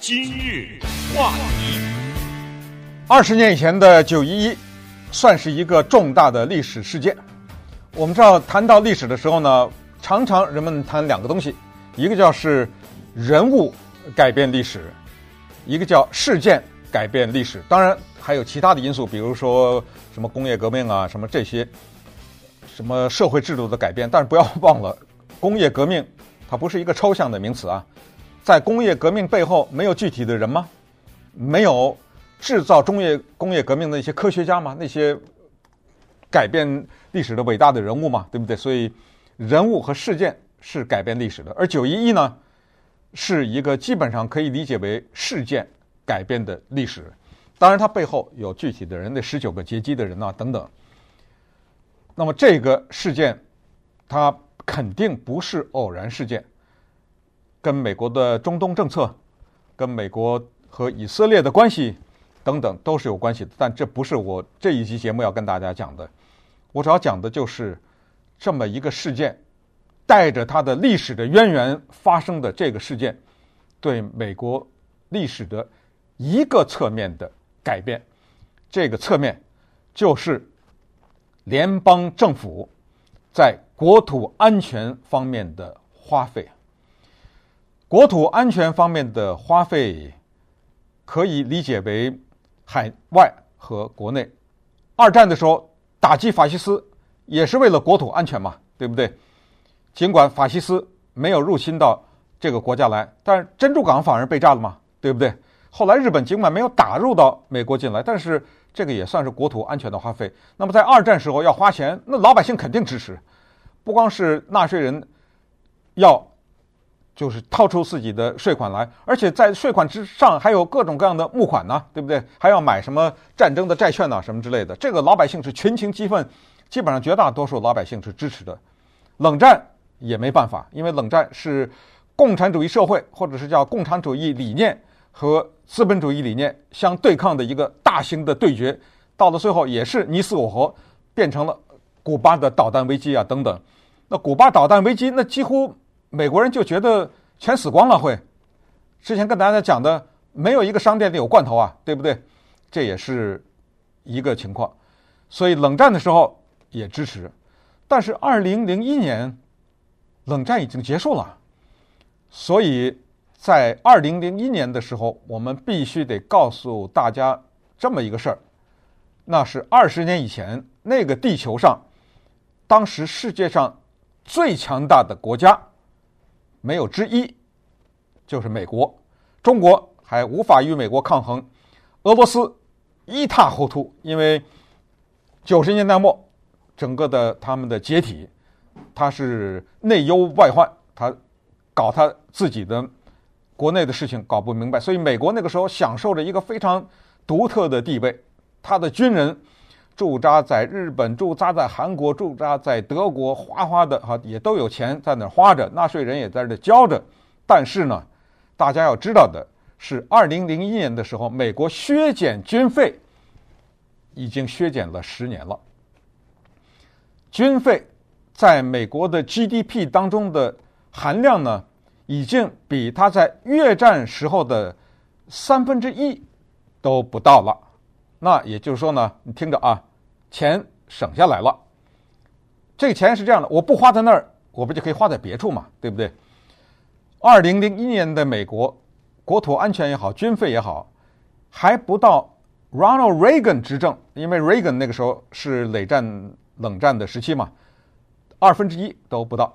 今日话题，二十年以前的九一一，算是一个重大的历史事件。我们知道，谈到历史的时候呢，常常人们谈两个东西，一个叫是人物改变历史，一个叫事件改变历史。当然还有其他的因素，比如说什么工业革命啊，什么这些，什么社会制度的改变。但是不要忘了，工业革命它不是一个抽象的名词啊，在工业革命背后没有具体的人吗？没有制造中业工业革命的一些科学家吗？那些改变历史的伟大的人物嘛，对不对？所以人物和事件是改变历史的，而九一一呢，是一个基本上可以理解为事件改变的历史。当然，它背后有具体的人，那十九个劫机的人啊等等。那么这个事件，它肯定不是偶然事件，跟美国的中东政策，跟美国和以色列的关系等等都是有关系的。但这不是我这一期节目要跟大家讲的。我主要讲的就是这么一个事件，带着它的历史的渊源发生的这个事件，对美国历史的一个侧面的改变。这个侧面就是联邦政府在国土安全方面的花费。国土安全方面的花费可以理解为海外和国内。二战的时候。打击法西斯也是为了国土安全嘛，对不对？尽管法西斯没有入侵到这个国家来，但是珍珠港反而被炸了嘛，对不对？后来日本尽管没有打入到美国进来，但是这个也算是国土安全的花费。那么在二战时候要花钱，那老百姓肯定支持，不光是纳税人要。就是掏出自己的税款来，而且在税款之上还有各种各样的募款呢，对不对？还要买什么战争的债券呐，什么之类的。这个老百姓是群情激愤，基本上绝大多数老百姓是支持的。冷战也没办法，因为冷战是共产主义社会或者是叫共产主义理念和资本主义理念相对抗的一个大型的对决，到了最后也是你死我活，变成了古巴的导弹危机啊等等。那古巴导弹危机，那几乎。美国人就觉得全死光了会，之前跟大家讲的，没有一个商店里有罐头啊，对不对？这也是一个情况，所以冷战的时候也支持，但是二零零一年冷战已经结束了，所以在二零零一年的时候，我们必须得告诉大家这么一个事儿，那是二十年以前那个地球上，当时世界上最强大的国家。没有之一，就是美国，中国还无法与美国抗衡，俄罗斯一塌糊涂，因为九十年代末整个的他们的解体，他是内忧外患，他搞他自己的国内的事情搞不明白，所以美国那个时候享受着一个非常独特的地位，他的军人。驻扎在日本，驻扎在韩国，驻扎在德国，花花的哈也都有钱在那花着，纳税人也在这交着。但是呢，大家要知道的是，二零零一年的时候，美国削减军费已经削减了十年了。军费在美国的 GDP 当中的含量呢，已经比它在越战时候的三分之一都不到了。那也就是说呢，你听着啊。钱省下来了，这个钱是这样的，我不花在那儿，我不就可以花在别处嘛，对不对？二零零一年的美国国土安全也好，军费也好，还不到 Ronald Reagan 执政，因为 Reagan 那个时候是冷战冷战的时期嘛，二分之一都不到，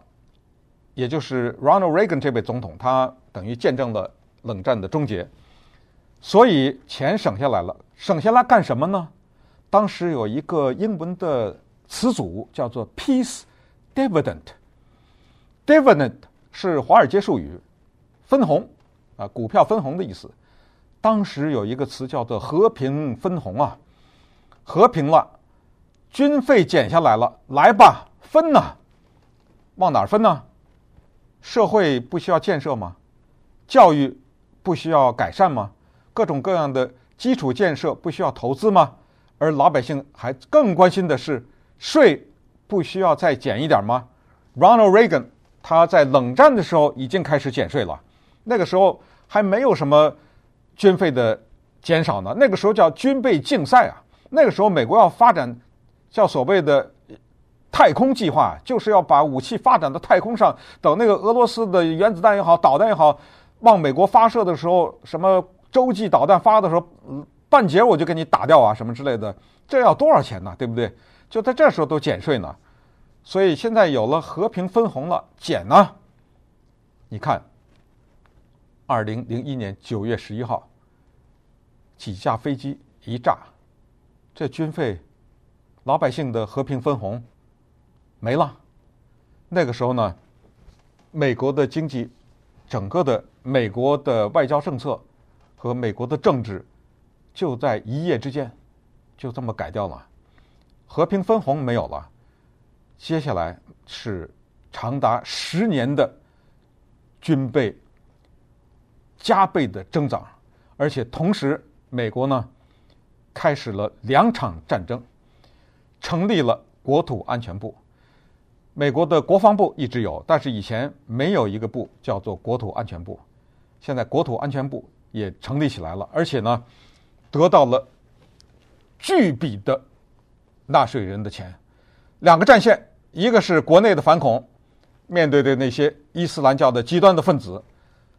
也就是 Ronald Reagan 这位总统，他等于见证了冷战的终结，所以钱省下来了，省下来干什么呢？当时有一个英文的词组叫做 “peace dividend”，dividend 是华尔街术语，分红啊，股票分红的意思。当时有一个词叫做“和平分红”啊，和平了，军费减下来了，来吧，分呐，往哪儿分呢？社会不需要建设吗？教育不需要改善吗？各种各样的基础建设不需要投资吗？而老百姓还更关心的是，税不需要再减一点吗？Ronald Reagan 他在冷战的时候已经开始减税了，那个时候还没有什么军费的减少呢？那个时候叫军备竞赛啊，那个时候美国要发展叫所谓的太空计划，就是要把武器发展到太空上，等那个俄罗斯的原子弹也好，导弹也好，往美国发射的时候，什么洲际导弹发的时候，半截我就给你打掉啊，什么之类的，这要多少钱呢？对不对？就在这时候都减税呢，所以现在有了和平分红了，减呢？你看。二零零一年九月十一号，几架飞机一炸，这军费、老百姓的和平分红没了。那个时候呢，美国的经济、整个的美国的外交政策和美国的政治，就在一夜之间就这么改掉了。和平分红没有了，接下来是长达十年的军备。加倍的增长，而且同时，美国呢开始了两场战争，成立了国土安全部。美国的国防部一直有，但是以前没有一个部叫做国土安全部。现在国土安全部也成立起来了，而且呢得到了巨笔的纳税人的钱。两个战线，一个是国内的反恐，面对的那些伊斯兰教的极端的分子，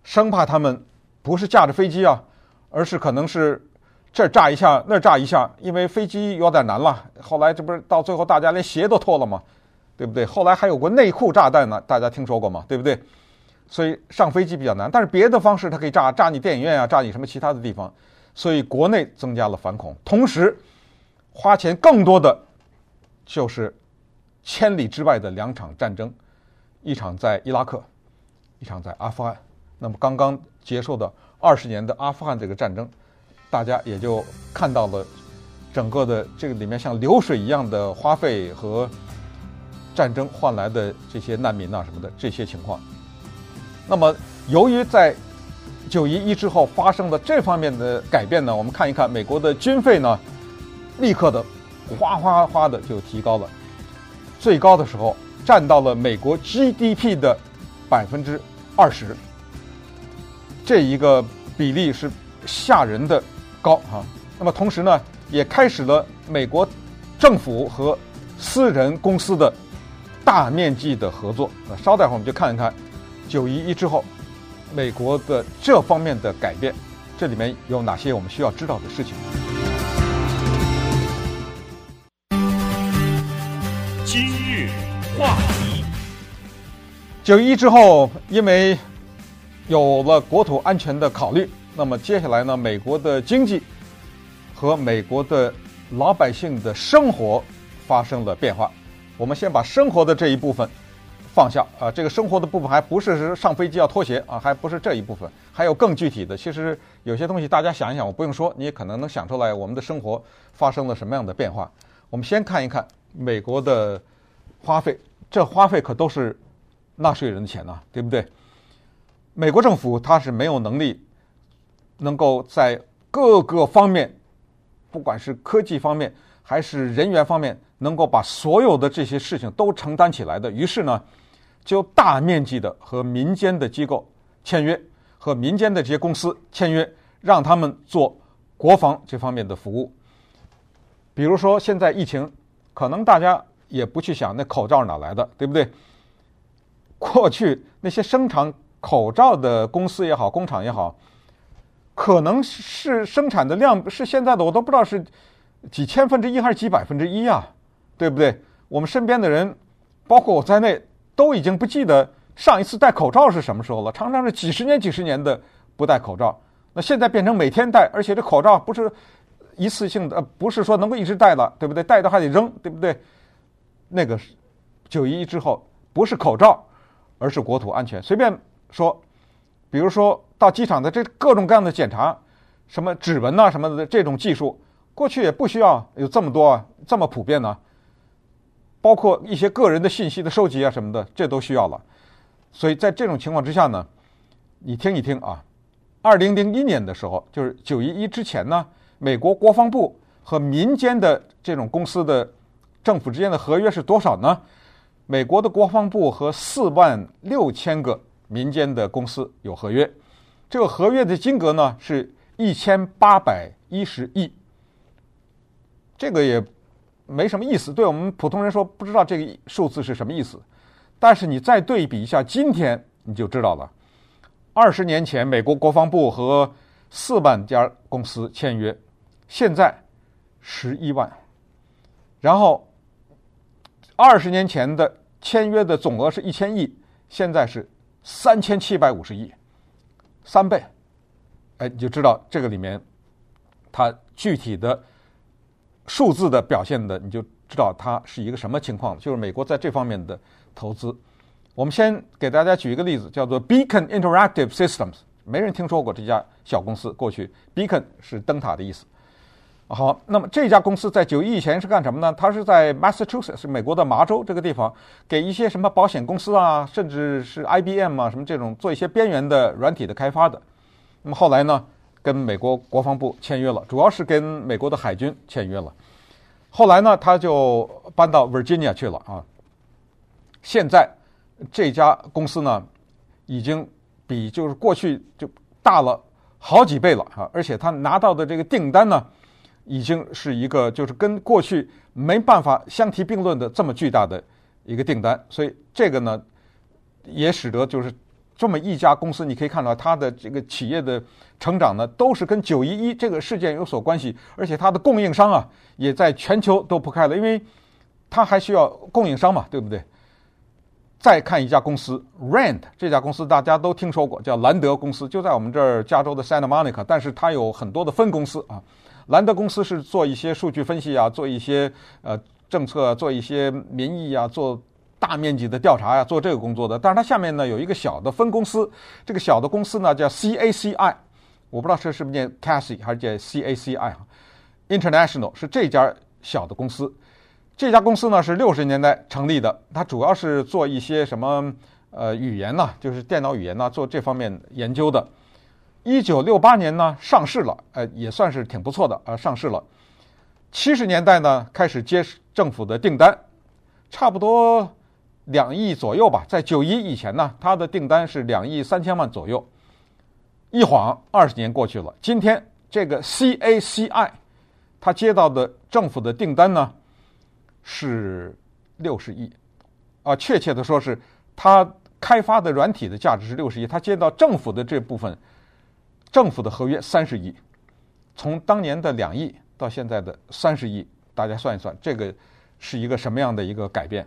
生怕他们。不是驾着飞机啊，而是可能是这炸一下，那炸一下，因为飞机有点难了。后来这不是到最后大家连鞋都脱了吗？对不对？后来还有过内裤炸弹呢，大家听说过吗？对不对？所以上飞机比较难，但是别的方式它可以炸，炸你电影院啊，炸你什么其他的地方。所以国内增加了反恐，同时花钱更多的就是千里之外的两场战争，一场在伊拉克，一场在阿富汗。那么刚刚结束的二十年的阿富汗这个战争，大家也就看到了整个的这个里面像流水一样的花费和战争换来的这些难民啊什么的这些情况。那么由于在九一一之后发生的这方面的改变呢，我们看一看美国的军费呢，立刻的哗哗哗的就提高了，最高的时候占到了美国 GDP 的百分之二十。这一个比例是吓人的高哈，那么同时呢，也开始了美国政府和私人公司的大面积的合作。那稍待会儿我们就看一看九一一之后美国的这方面的改变，这里面有哪些我们需要知道的事情？今日话题，九一一之后，因为有了国土安全的考虑，那么接下来呢，美国的经济和美国的老百姓的生活发生了变化。我们先把生活的这一部分放下啊，这个生活的部分还不是上飞机要脱鞋啊，还不是这一部分，还有更具体的。其实有些东西大家想一想，我不用说，你也可能能想出来我们的生活发生了什么样的变化。我们先看一看美国的花费，这花费可都是纳税人的钱呐，对不对？美国政府它是没有能力能够在各个方面，不管是科技方面还是人员方面，能够把所有的这些事情都承担起来的。于是呢，就大面积的和民间的机构签约，和民间的这些公司签约，让他们做国防这方面的服务。比如说现在疫情，可能大家也不去想那口罩哪来的，对不对？过去那些生产。口罩的公司也好，工厂也好，可能是生产的量是现在的我都不知道是几千分之一还是几百分之一啊，对不对？我们身边的人，包括我在内，都已经不记得上一次戴口罩是什么时候了。常常是几十年、几十年的不戴口罩，那现在变成每天戴，而且这口罩不是一次性的，呃，不是说能够一直戴了，对不对？戴的还得扔，对不对？那个九一一之后，不是口罩，而是国土安全，随便。说，比如说到机场的这各种各样的检查，什么指纹呐什么的这种技术，过去也不需要有这么多啊，这么普遍呢。包括一些个人的信息的收集啊什么的，这都需要了。所以在这种情况之下呢，你听一听啊，二零零一年的时候，就是九一一之前呢，美国国防部和民间的这种公司的政府之间的合约是多少呢？美国的国防部和四万六千个。民间的公司有合约，这个合约的金额呢是一千八百一十亿。这个也没什么意思，对我们普通人说不知道这个数字是什么意思。但是你再对比一下今天，你就知道了。二十年前，美国国防部和四万家公司签约，现在十一万。然后二十年前的签约的总额是一千亿，现在是三千七百五十亿，三倍。哎，你就知道这个里面它具体的数字的表现的，你就知道它是一个什么情况。就是美国在这方面的投资。我们先给大家举一个例子，叫做 Beacon Interactive Systems，没人听说过这家小公司。过去 Beacon 是灯塔的意思。好，那么这家公司在九一以前是干什么呢？它是在 Massachusetts，是美国的麻州这个地方，给一些什么保险公司啊，甚至是 IBM 啊，什么这种做一些边缘的软体的开发的。那么后来呢，跟美国国防部签约了，主要是跟美国的海军签约了。后来呢，他就搬到 Virginia 去了啊。现在。这家公司呢，已经比就是过去就大了好几倍了啊！而且他拿到的这个订单呢，已经是一个就是跟过去没办法相提并论的这么巨大的一个订单。所以这个呢，也使得就是这么一家公司，你可以看到它的这个企业的成长呢，都是跟九一一这个事件有所关系。而且它的供应商啊，也在全球都铺开了，因为它还需要供应商嘛，对不对？再看一家公司，Rand 这家公司大家都听说过，叫兰德公司，就在我们这儿加州的 Santa Monica，但是它有很多的分公司啊。兰德公司是做一些数据分析啊，做一些呃政策，做一些民意啊，做大面积的调查呀，做这个工作的。但是它下面呢有一个小的分公司，这个小的公司呢叫 CACI，我不知道这是不是念 Cassie 还是叫 CACI 啊？International 是这家小的公司。这家公司呢是六十年代成立的，它主要是做一些什么呃语言呐，就是电脑语言呐，做这方面研究的。一九六八年呢上市了，呃也算是挺不错的呃，上市了。七十年代呢开始接政府的订单，差不多两亿左右吧。在九一以前呢，它的订单是两亿三千万左右。一晃二十年过去了，今天这个 CACI 它接到的政府的订单呢，是六十亿，啊，确切的说是，它开发的软体的价值是六十亿，它接到政府的这部分，政府的合约三十亿，从当年的两亿到现在的三十亿，大家算一算，这个是一个什么样的一个改变？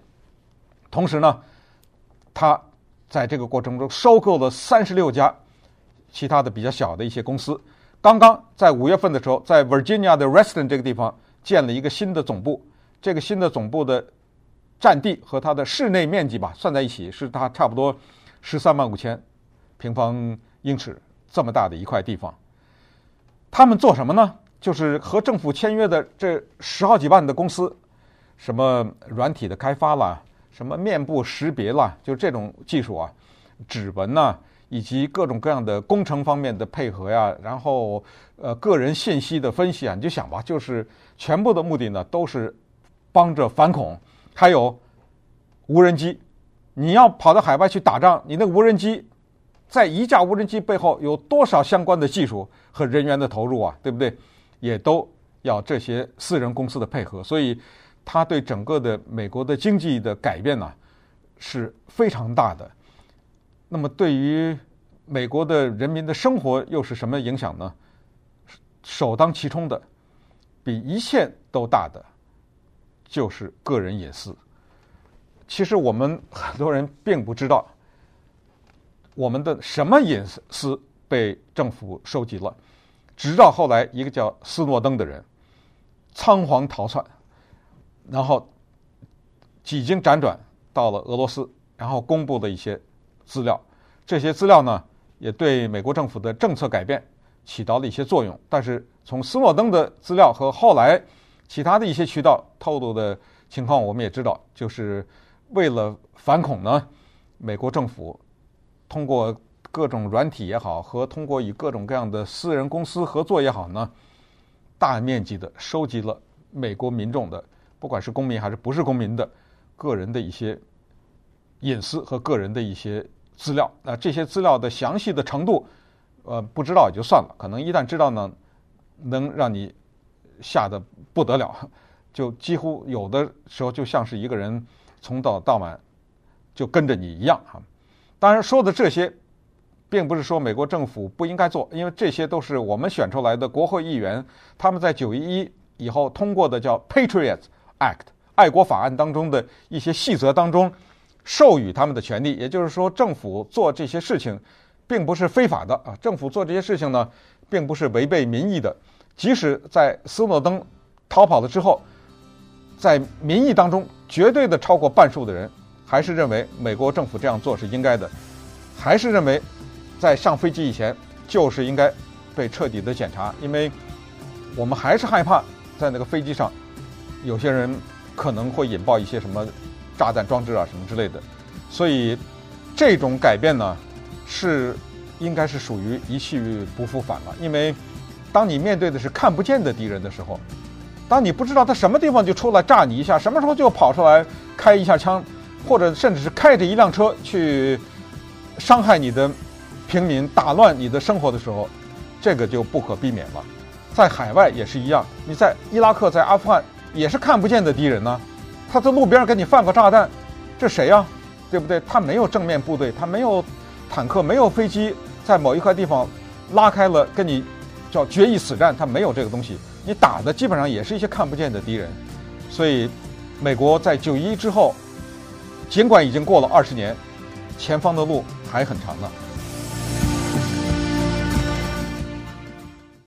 同时呢，他在这个过程中收购了三十六家其他的比较小的一些公司，刚刚在五月份的时候，在 Virginia 的 Reston 这个地方建了一个新的总部。这个新的总部的占地和它的室内面积吧，算在一起是它差不多十三万五千平方英尺这么大的一块地方。他们做什么呢？就是和政府签约的这十好几万的公司，什么软体的开发啦，什么面部识别啦，就这种技术啊，指纹呐，以及各种各样的工程方面的配合呀，然后呃个人信息的分析啊，你就想吧，就是全部的目的呢都是。帮着反恐，还有无人机。你要跑到海外去打仗，你那个无人机，在一架无人机背后有多少相关的技术和人员的投入啊？对不对？也都要这些私人公司的配合。所以，它对整个的美国的经济的改变呢，是非常大的。那么，对于美国的人民的生活又是什么影响呢？首当其冲的，比一切都大的。就是个人隐私。其实我们很多人并不知道，我们的什么隐私被政府收集了。直到后来，一个叫斯诺登的人仓皇逃窜，然后几经辗转到了俄罗斯，然后公布了一些资料。这些资料呢，也对美国政府的政策改变起到了一些作用。但是从斯诺登的资料和后来。其他的一些渠道透露的情况，我们也知道，就是为了反恐呢，美国政府通过各种软体也好，和通过与各种各样的私人公司合作也好呢，大面积的收集了美国民众的，不管是公民还是不是公民的个人的一些隐私和个人的一些资料。那这些资料的详细的程度，呃，不知道也就算了，可能一旦知道呢，能让你吓得不得了，就几乎有的时候就像是一个人从早到晚就跟着你一样哈。当然说的这些，并不是说美国政府不应该做，因为这些都是我们选出来的国会议员，他们在九一一以后通过的叫 Patriots Act 爱国法案当中的一些细则当中授予他们的权利。也就是说，政府做这些事情并不是非法的啊，政府做这些事情呢，并不是违背民意的。即使在斯诺登逃跑了之后，在民意当中，绝对的超过半数的人还是认为美国政府这样做是应该的，还是认为。在上飞机以前，就是应该被彻底的检查，因为我们还是害怕在那个飞机上，有些人可能会引爆一些什么炸弹装置啊什么之类的，所以这种改变呢，是应该是属于一去不复返了。因为当你面对的是看不见的敌人的时候，当你不知道他什么地方就出来炸你一下，什么时候就跑出来开一下枪，或者甚至是开着一辆车去伤害你的。平民打乱你的生活的时候，这个就不可避免了。在海外也是一样，你在伊拉克、在阿富汗也是看不见的敌人呢。他在路边给你放个炸弹，这谁呀？对不对？他没有正面部队，他没有坦克，没有飞机，在某一块地方拉开了跟你叫决一死战，他没有这个东西。你打的基本上也是一些看不见的敌人。所以，美国在九一之后，尽管已经过了二十年，前方的路还很长呢。